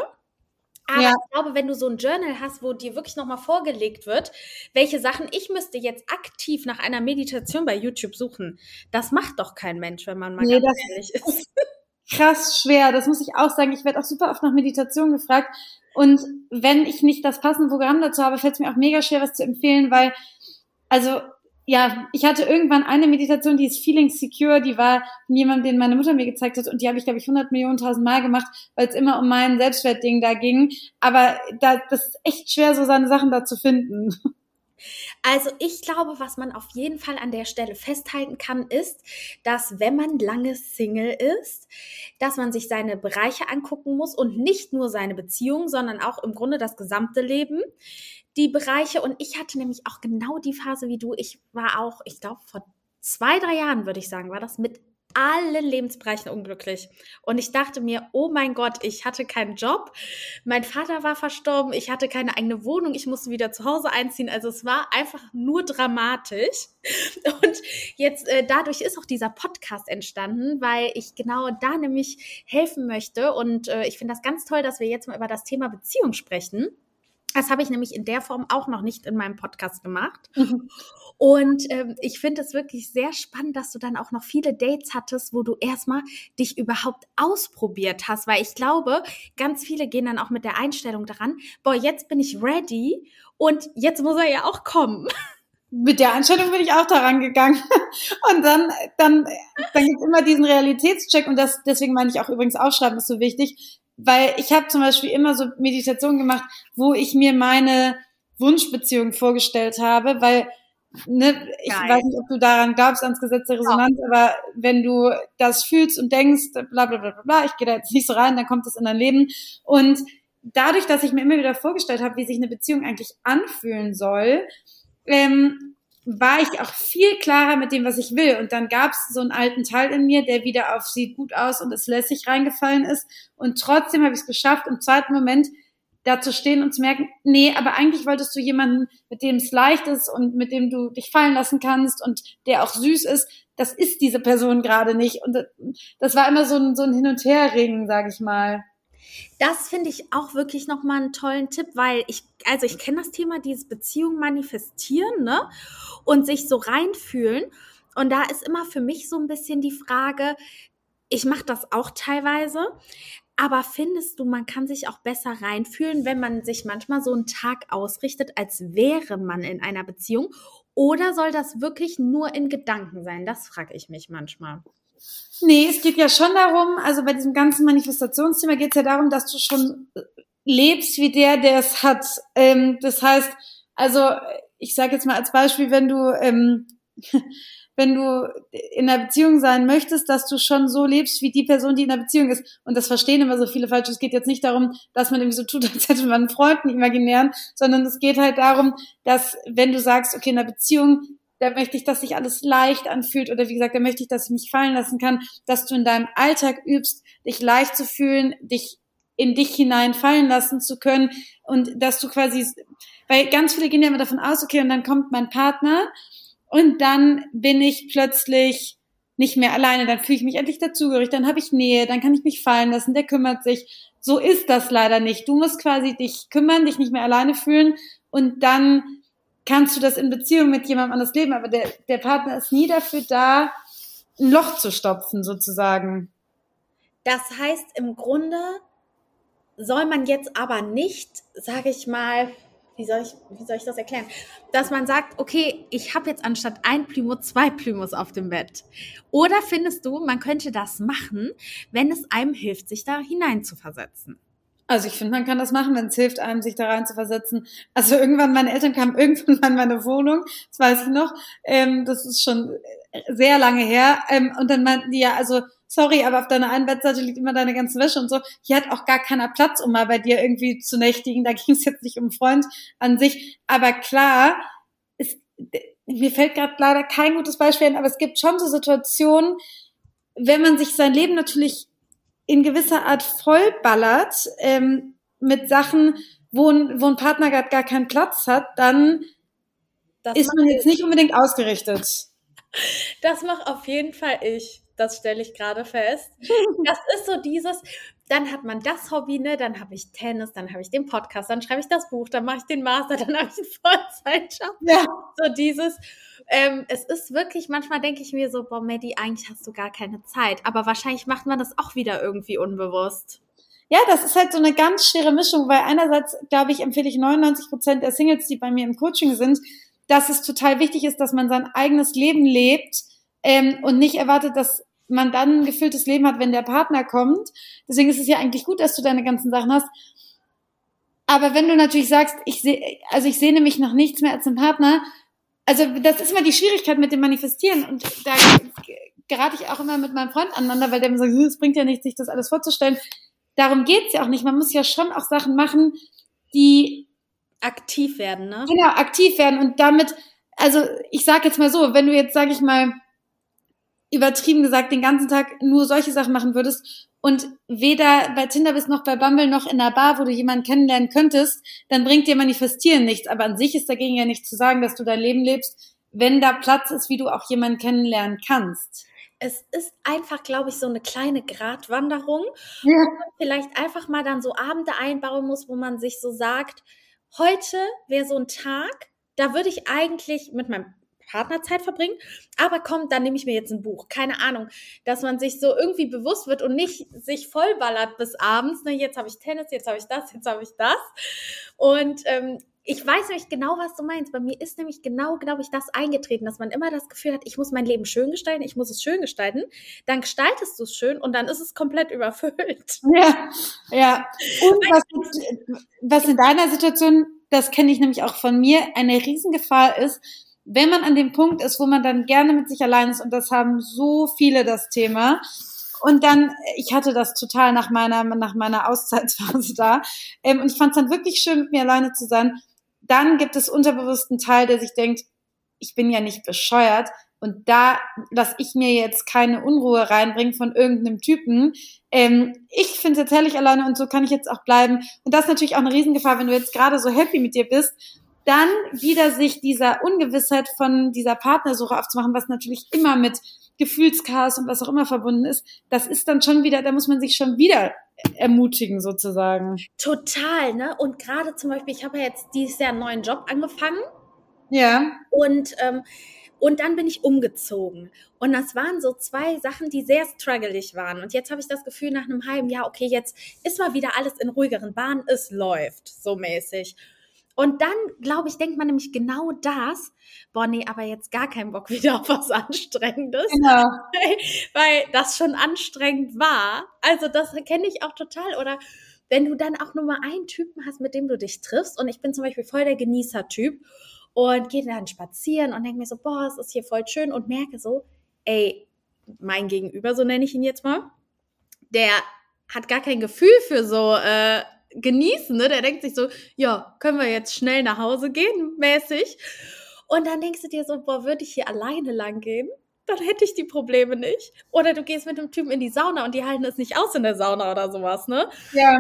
aber ja. ich glaube, wenn du so ein Journal hast, wo dir wirklich nochmal vorgelegt wird, welche Sachen ich müsste jetzt aktiv nach einer Meditation bei YouTube suchen, das macht doch kein Mensch, wenn man mal nee, ganz ehrlich ist. Krass schwer, das muss ich auch sagen. Ich werde auch super oft nach Meditation gefragt. Und wenn ich nicht das passende Programm dazu habe, fällt es mir auch mega schwer, was zu empfehlen, weil, also ja, ich hatte irgendwann eine Meditation, die ist Feeling Secure, die war von jemandem, den meine Mutter mir gezeigt hat und die habe ich, glaube ich, 100 Millionen tausend Mal gemacht, weil es immer um mein Selbstwertding da ging. Aber da, das ist echt schwer, so seine Sachen da zu finden. Also ich glaube, was man auf jeden Fall an der Stelle festhalten kann, ist, dass wenn man lange Single ist, dass man sich seine Bereiche angucken muss und nicht nur seine Beziehung, sondern auch im Grunde das gesamte Leben die Bereiche. Und ich hatte nämlich auch genau die Phase wie du. Ich war auch, ich glaube, vor zwei, drei Jahren, würde ich sagen, war das mit allen Lebensbereichen unglücklich. Und ich dachte mir, oh mein Gott, ich hatte keinen Job, mein Vater war verstorben, ich hatte keine eigene Wohnung, ich musste wieder zu Hause einziehen. Also es war einfach nur dramatisch. Und jetzt äh, dadurch ist auch dieser Podcast entstanden, weil ich genau da nämlich helfen möchte. Und äh, ich finde das ganz toll, dass wir jetzt mal über das Thema Beziehung sprechen. Das habe ich nämlich in der Form auch noch nicht in meinem Podcast gemacht. Mhm. Und ähm, ich finde es wirklich sehr spannend, dass du dann auch noch viele Dates hattest, wo du erstmal dich überhaupt ausprobiert hast, weil ich glaube, ganz viele gehen dann auch mit der Einstellung daran, boah, jetzt bin ich ready und jetzt muss er ja auch kommen. Mit der Einstellung bin ich auch daran gegangen. Und dann, dann, dann gibt es immer diesen Realitätscheck und das, deswegen meine ich auch übrigens aufschreiben ist so wichtig weil ich habe zum Beispiel immer so Meditationen gemacht, wo ich mir meine Wunschbeziehung vorgestellt habe, weil ne, ich Geil. weiß nicht, ob du daran glaubst, ans Gesetz der Resonanz, ja. aber wenn du das fühlst und denkst, bla bla bla bla, bla ich gehe da jetzt nicht so rein, dann kommt das in dein Leben. Und dadurch, dass ich mir immer wieder vorgestellt habe, wie sich eine Beziehung eigentlich anfühlen soll, ähm, war ich auch viel klarer mit dem, was ich will. Und dann gab es so einen alten Teil in mir, der wieder auf sieht gut aus und ist lässig reingefallen ist. Und trotzdem habe ich es geschafft, im zweiten Moment da zu stehen und zu merken, nee, aber eigentlich wolltest du jemanden, mit dem es leicht ist und mit dem du dich fallen lassen kannst und der auch süß ist. Das ist diese Person gerade nicht. Und das war immer so ein, so ein Hin- und Herringen, sage ich mal. Das finde ich auch wirklich nochmal einen tollen Tipp, weil ich, also ich kenne das Thema, dieses Beziehung manifestieren, ne? Und sich so reinfühlen. Und da ist immer für mich so ein bisschen die Frage, ich mache das auch teilweise, aber findest du, man kann sich auch besser reinfühlen, wenn man sich manchmal so einen Tag ausrichtet, als wäre man in einer Beziehung? Oder soll das wirklich nur in Gedanken sein? Das frage ich mich manchmal. Nee, es geht ja schon darum, also bei diesem ganzen Manifestationsthema geht es ja darum, dass du schon lebst wie der, der es hat. Ähm, das heißt, also ich sage jetzt mal als Beispiel, wenn du ähm, wenn du in einer Beziehung sein möchtest, dass du schon so lebst wie die Person, die in einer Beziehung ist. Und das verstehen immer so viele falsch. Es geht jetzt nicht darum, dass man irgendwie so tut, als hätte man einen Freund, einen imaginären, sondern es geht halt darum, dass wenn du sagst, okay, in einer Beziehung da möchte ich, dass sich alles leicht anfühlt oder wie gesagt, da möchte ich, dass ich mich fallen lassen kann, dass du in deinem Alltag übst, dich leicht zu fühlen, dich in dich hinein fallen lassen zu können und dass du quasi, weil ganz viele gehen ja immer davon aus, okay, und dann kommt mein Partner und dann bin ich plötzlich nicht mehr alleine, dann fühle ich mich endlich dazugehörig, dann habe ich Nähe, dann kann ich mich fallen lassen, der kümmert sich. So ist das leider nicht. Du musst quasi dich kümmern, dich nicht mehr alleine fühlen und dann kannst du das in Beziehung mit jemandem anders leben, aber der, der Partner ist nie dafür da, ein Loch zu stopfen, sozusagen. Das heißt, im Grunde soll man jetzt aber nicht, sage ich mal, wie soll ich, wie soll ich das erklären? Dass man sagt, okay, ich habe jetzt anstatt ein Plümo zwei Plümos auf dem Bett. Oder findest du, man könnte das machen, wenn es einem hilft, sich da hinein zu versetzen? Also ich finde, man kann das machen, wenn es hilft, einem sich da rein zu versetzen. Also irgendwann, meine Eltern kamen irgendwann mal in meine Wohnung, das weiß ich noch. Ähm, das ist schon sehr lange her. Ähm, und dann meinten die ja, also sorry, aber auf deiner einen Bettseite liegt immer deine ganze Wäsche und so. Hier hat auch gar keiner Platz, um mal bei dir irgendwie zu nächtigen. Da ging es jetzt nicht um Freund an sich. Aber klar, es, mir fällt gerade leider kein gutes Beispiel ein, aber es gibt schon so Situationen, wenn man sich sein Leben natürlich in gewisser Art vollballert ähm, mit Sachen, wo ein, wo ein Partner gerade gar keinen Platz hat, dann das ist man jetzt nicht unbedingt ausgerichtet. Das macht auf jeden Fall ich. Das stelle ich gerade fest. Das ist so dieses, dann hat man das Hobby, ne? Dann habe ich Tennis, dann habe ich den Podcast, dann schreibe ich das Buch, dann mache ich den Master, dann habe ich einen Vollzeitjob. Ja. So dieses, ähm, es ist wirklich, manchmal denke ich mir so, boah, Maddie, eigentlich hast du gar keine Zeit. Aber wahrscheinlich macht man das auch wieder irgendwie unbewusst. Ja, das ist halt so eine ganz schwere Mischung, weil einerseits, glaube ich, empfehle ich 99 Prozent der Singles, die bei mir im Coaching sind, dass es total wichtig ist, dass man sein eigenes Leben lebt ähm, und nicht erwartet, dass man dann ein gefülltes Leben hat, wenn der Partner kommt. Deswegen ist es ja eigentlich gut, dass du deine ganzen Sachen hast. Aber wenn du natürlich sagst, ich sehe, also ich sehne mich nach nichts mehr als einen Partner, also das ist immer die Schwierigkeit mit dem Manifestieren und da gerate ich auch immer mit meinem Freund aneinander, weil der mir sagt, es bringt ja nichts, sich das alles vorzustellen. Darum geht's ja auch nicht. Man muss ja schon auch Sachen machen, die aktiv werden, ne? Genau, aktiv werden und damit, also ich sag jetzt mal so, wenn du jetzt, sag ich mal, übertrieben gesagt, den ganzen Tag nur solche Sachen machen würdest und weder bei Tinder bist noch bei Bumble noch in der Bar, wo du jemanden kennenlernen könntest, dann bringt dir Manifestieren nichts. Aber an sich ist dagegen ja nicht zu sagen, dass du dein Leben lebst, wenn da Platz ist, wie du auch jemanden kennenlernen kannst. Es ist einfach, glaube ich, so eine kleine Gratwanderung, ja. wo man vielleicht einfach mal dann so Abende einbauen muss, wo man sich so sagt, heute wäre so ein Tag, da würde ich eigentlich mit meinem Partnerzeit verbringen. Aber komm, dann nehme ich mir jetzt ein Buch. Keine Ahnung, dass man sich so irgendwie bewusst wird und nicht sich vollballert bis abends. Ne, jetzt habe ich Tennis, jetzt habe ich das, jetzt habe ich das. Und ähm, ich weiß nämlich genau, was du meinst. Bei mir ist nämlich genau, glaube ich, das eingetreten, dass man immer das Gefühl hat, ich muss mein Leben schön gestalten, ich muss es schön gestalten. Dann gestaltest du es schön und dann ist es komplett überfüllt. Ja, ja. Und was, was in deiner Situation, das kenne ich nämlich auch von mir, eine Riesengefahr ist, wenn man an dem Punkt ist, wo man dann gerne mit sich allein ist, und das haben so viele das Thema, und dann, ich hatte das total nach meiner, nach meiner Auszeitsphase da, ähm, und ich fand es dann wirklich schön, mit mir alleine zu sein, dann gibt es unterbewussten Teil, der sich denkt, ich bin ja nicht bescheuert, und da lasse ich mir jetzt keine Unruhe reinbringen von irgendeinem Typen. Ähm, ich finde es jetzt herrlich alleine und so kann ich jetzt auch bleiben. Und das ist natürlich auch eine Riesengefahr, wenn du jetzt gerade so happy mit dir bist dann wieder sich dieser Ungewissheit von dieser Partnersuche aufzumachen, was natürlich immer mit Gefühlschaos und was auch immer verbunden ist, das ist dann schon wieder, da muss man sich schon wieder ermutigen sozusagen. Total, ne? Und gerade zum Beispiel, ich habe ja jetzt dieses Jahr einen neuen Job angefangen. Ja. Und ähm, und dann bin ich umgezogen. Und das waren so zwei Sachen, die sehr struggelig waren. Und jetzt habe ich das Gefühl, nach einem halben Jahr, okay, jetzt ist mal wieder alles in ruhigeren Bahnen, es läuft so mäßig. Und dann, glaube ich, denkt man nämlich genau das. Boah, nee, aber jetzt gar keinen Bock wieder auf was Anstrengendes. Genau. Weil das schon anstrengend war. Also das kenne ich auch total. Oder wenn du dann auch nur mal einen Typen hast, mit dem du dich triffst. Und ich bin zum Beispiel voll der Genießer-Typ. Und gehe dann spazieren und denke mir so, boah, es ist hier voll schön. Und merke so, ey, mein Gegenüber, so nenne ich ihn jetzt mal, der hat gar kein Gefühl für so äh, genießen, ne? Der denkt sich so, ja, können wir jetzt schnell nach Hause gehen, mäßig. Und dann denkst du dir so, boah, würde ich hier alleine lang gehen? Dann hätte ich die Probleme nicht. Oder du gehst mit dem Typen in die Sauna und die halten es nicht aus in der Sauna oder sowas, ne? Ja.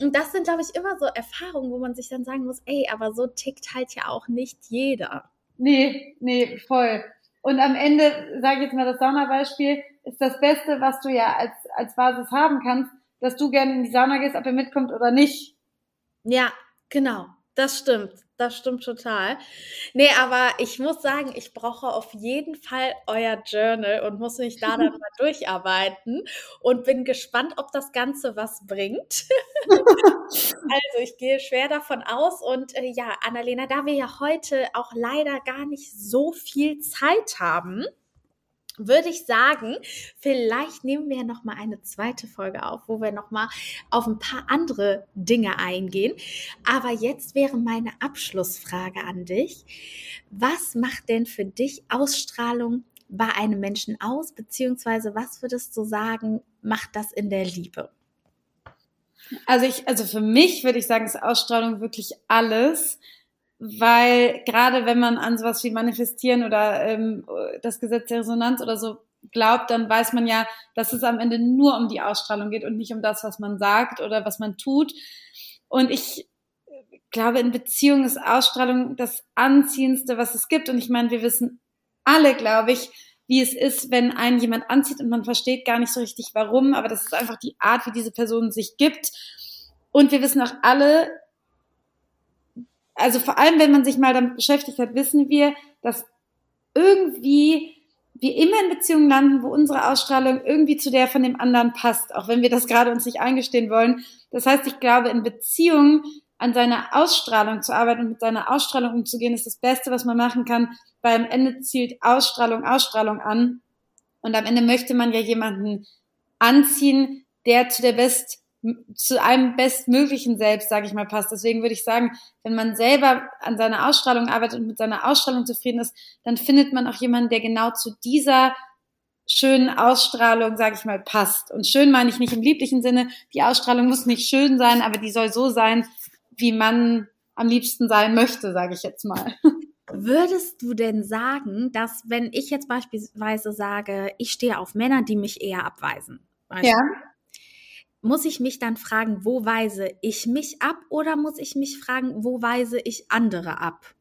Und das sind, glaube ich, immer so Erfahrungen, wo man sich dann sagen muss, ey, aber so tickt halt ja auch nicht jeder. Nee, nee, voll. Und am Ende, sage ich jetzt mal das Saunabeispiel, ist das Beste, was du ja als, als Basis haben kannst, dass du gerne in die Sauna gehst, ob er mitkommt oder nicht. Ja, genau. Das stimmt. Das stimmt total. Nee, aber ich muss sagen, ich brauche auf jeden Fall euer Journal und muss mich da dann mal durcharbeiten und bin gespannt, ob das Ganze was bringt. also ich gehe schwer davon aus und äh, ja, Annalena, da wir ja heute auch leider gar nicht so viel Zeit haben, würde ich sagen, vielleicht nehmen wir noch mal eine zweite Folge auf, wo wir noch mal auf ein paar andere Dinge eingehen. Aber jetzt wäre meine Abschlussfrage an dich: Was macht denn für dich Ausstrahlung bei einem Menschen aus, beziehungsweise was würdest du sagen, macht das in der Liebe? Also ich, also für mich würde ich sagen, ist Ausstrahlung wirklich alles, weil gerade wenn man an sowas wie Manifestieren oder ähm, das Gesetz der Resonanz oder so glaubt, dann weiß man ja, dass es am Ende nur um die Ausstrahlung geht und nicht um das, was man sagt oder was man tut. Und ich glaube, in Beziehungen ist Ausstrahlung das Anziehendste, was es gibt. Und ich meine, wir wissen alle, glaube ich, wie es ist, wenn einen jemand anzieht und man versteht gar nicht so richtig warum, aber das ist einfach die Art, wie diese Person sich gibt. Und wir wissen auch alle, also vor allem, wenn man sich mal damit beschäftigt hat, wissen wir, dass irgendwie wir immer in Beziehungen landen, wo unsere Ausstrahlung irgendwie zu der von dem anderen passt, auch wenn wir das gerade uns nicht eingestehen wollen. Das heißt, ich glaube, in Beziehungen an seiner Ausstrahlung zu arbeiten und mit seiner Ausstrahlung umzugehen, ist das Beste, was man machen kann, weil am Ende zielt Ausstrahlung Ausstrahlung an. Und am Ende möchte man ja jemanden anziehen, der zu der best zu einem bestmöglichen Selbst, sage ich mal, passt. Deswegen würde ich sagen, wenn man selber an seiner Ausstrahlung arbeitet und mit seiner Ausstrahlung zufrieden ist, dann findet man auch jemanden, der genau zu dieser schönen Ausstrahlung, sage ich mal, passt. Und schön meine ich nicht im lieblichen Sinne. Die Ausstrahlung muss nicht schön sein, aber die soll so sein, wie man am liebsten sein möchte, sage ich jetzt mal. Würdest du denn sagen, dass wenn ich jetzt beispielsweise sage, ich stehe auf Männer, die mich eher abweisen, ja. Muss ich mich dann fragen, wo weise ich mich ab oder muss ich mich fragen, wo weise ich andere ab?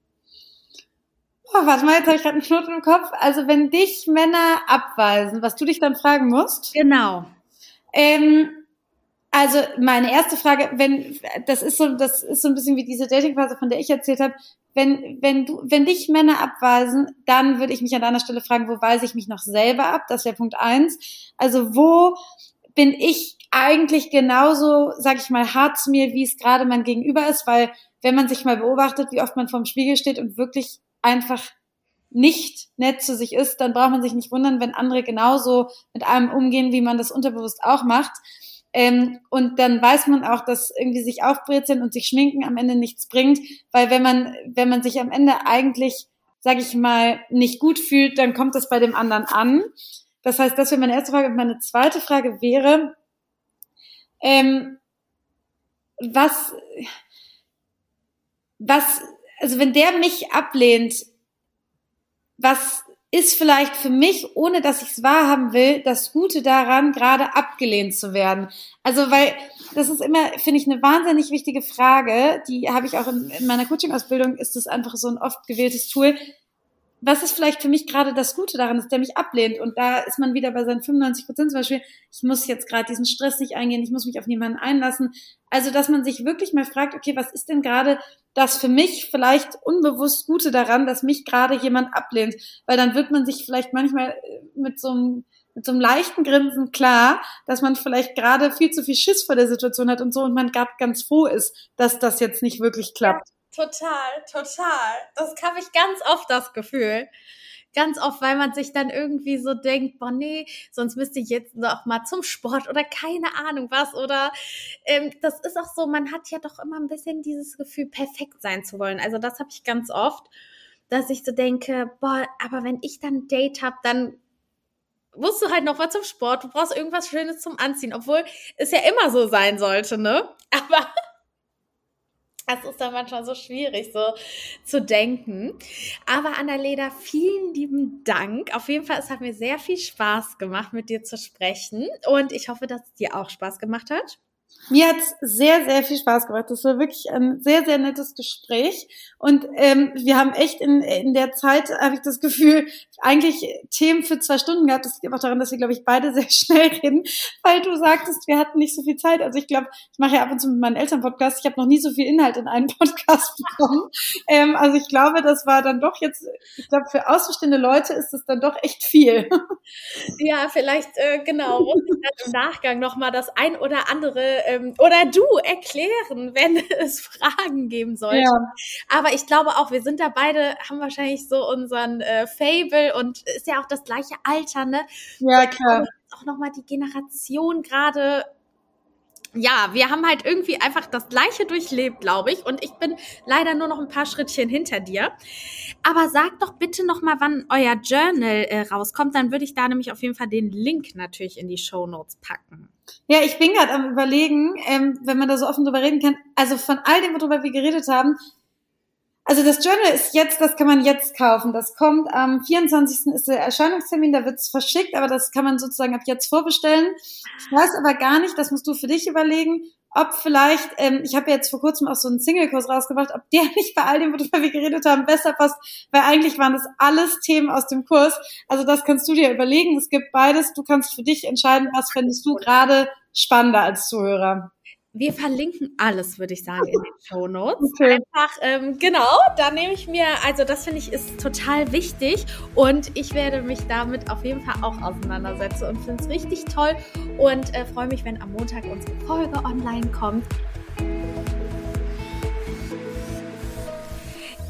Oh, warte mal, jetzt habe ich gerade einen Knoten im Kopf. Also wenn dich Männer abweisen, was du dich dann fragen musst? Genau. Ähm, also meine erste Frage, wenn das ist so, das ist so ein bisschen wie diese Datingphase, von der ich erzählt habe. Wenn wenn du wenn dich Männer abweisen, dann würde ich mich an deiner Stelle fragen, wo weise ich mich noch selber ab? Das wäre Punkt eins. Also wo bin ich eigentlich genauso, sag ich mal, hart zu mir, wie es gerade mein Gegenüber ist, weil wenn man sich mal beobachtet, wie oft man vorm Spiegel steht und wirklich einfach nicht nett zu sich ist, dann braucht man sich nicht wundern, wenn andere genauso mit einem umgehen, wie man das unterbewusst auch macht. Ähm, und dann weiß man auch, dass irgendwie sich aufbrezeln und sich schminken am Ende nichts bringt, weil wenn man, wenn man sich am Ende eigentlich, sag ich mal, nicht gut fühlt, dann kommt das bei dem anderen an. Das heißt, das wäre meine erste Frage. Und meine zweite Frage wäre, ähm, was, was, also wenn der mich ablehnt, was ist vielleicht für mich, ohne dass ich es wahrhaben will, das Gute daran, gerade abgelehnt zu werden. Also, weil das ist immer, finde ich, eine wahnsinnig wichtige Frage. Die habe ich auch in, in meiner Coaching-Ausbildung, ist das einfach so ein oft gewähltes Tool was ist vielleicht für mich gerade das Gute daran, dass der mich ablehnt? Und da ist man wieder bei seinen 95 Prozent zum Beispiel, ich muss jetzt gerade diesen Stress nicht eingehen, ich muss mich auf niemanden einlassen. Also, dass man sich wirklich mal fragt, okay, was ist denn gerade das für mich vielleicht unbewusst Gute daran, dass mich gerade jemand ablehnt? Weil dann wird man sich vielleicht manchmal äh, mit so einem mit so einem leichten Grinsen klar, dass man vielleicht gerade viel zu viel Schiss vor der Situation hat und so und man gerade ganz froh ist, dass das jetzt nicht wirklich klappt. Total, total. Das habe ich ganz oft das Gefühl. Ganz oft, weil man sich dann irgendwie so denkt, boah, nee, sonst müsste ich jetzt noch mal zum Sport oder keine Ahnung was. Oder ähm, das ist auch so, man hat ja doch immer ein bisschen dieses Gefühl, perfekt sein zu wollen. Also das habe ich ganz oft, dass ich so denke, boah, aber wenn ich dann ein Date habe, dann musst du halt noch mal zum Sport, du brauchst irgendwas Schönes zum Anziehen, obwohl es ja immer so sein sollte, ne? Aber das ist dann manchmal so schwierig, so zu denken. Aber Annalena, vielen lieben Dank. Auf jeden Fall, es hat mir sehr viel Spaß gemacht, mit dir zu sprechen. Und ich hoffe, dass es dir auch Spaß gemacht hat. Mir hat's sehr, sehr viel Spaß gemacht. Das war wirklich ein sehr, sehr nettes Gespräch. Und ähm, wir haben echt in, in der Zeit, habe ich das Gefühl, eigentlich Themen für zwei Stunden gehabt. Das liegt auch daran, dass wir, glaube ich, beide sehr schnell reden, weil du sagtest, wir hatten nicht so viel Zeit. Also ich glaube, ich mache ja ab und zu mit meinen Eltern Podcast. Ich habe noch nie so viel Inhalt in einen Podcast bekommen. ähm, also ich glaube, das war dann doch jetzt, ich glaube, für außenstehende Leute ist das dann doch echt viel. ja, vielleicht, äh, genau, muss ich dann im Nachgang nochmal das ein oder andere ähm, oder du erklären, wenn es Fragen geben sollte. Ja. Aber ich glaube auch, wir sind da beide, haben wahrscheinlich so unseren äh, Fable und ist ja auch das gleiche Alter, ne? Ja, klar. Auch nochmal die Generation gerade ja, wir haben halt irgendwie einfach das Gleiche durchlebt, glaube ich. Und ich bin leider nur noch ein paar Schrittchen hinter dir. Aber sag doch bitte noch mal, wann euer Journal äh, rauskommt. Dann würde ich da nämlich auf jeden Fall den Link natürlich in die Show Notes packen. Ja, ich bin gerade am überlegen, ähm, wenn man da so offen drüber reden kann. Also von all dem, worüber wir geredet haben, also das Journal ist jetzt, das kann man jetzt kaufen. Das kommt am 24. ist der Erscheinungstermin, da wird es verschickt, aber das kann man sozusagen ab jetzt vorbestellen. Ich weiß aber gar nicht, das musst du für dich überlegen, ob vielleicht, ähm, ich habe jetzt vor kurzem auch so einen Single-Kurs rausgebracht, ob der nicht bei all dem, worüber wir geredet haben, besser passt, weil eigentlich waren das alles Themen aus dem Kurs. Also das kannst du dir überlegen. Es gibt beides. Du kannst für dich entscheiden, was findest du gerade spannender als Zuhörer. Wir verlinken alles, würde ich sagen, in den Show Notes. Okay. Einfach, ähm, genau, da nehme ich mir, also das finde ich ist total wichtig und ich werde mich damit auf jeden Fall auch auseinandersetzen und finde es richtig toll und äh, freue mich, wenn am Montag unsere Folge online kommt.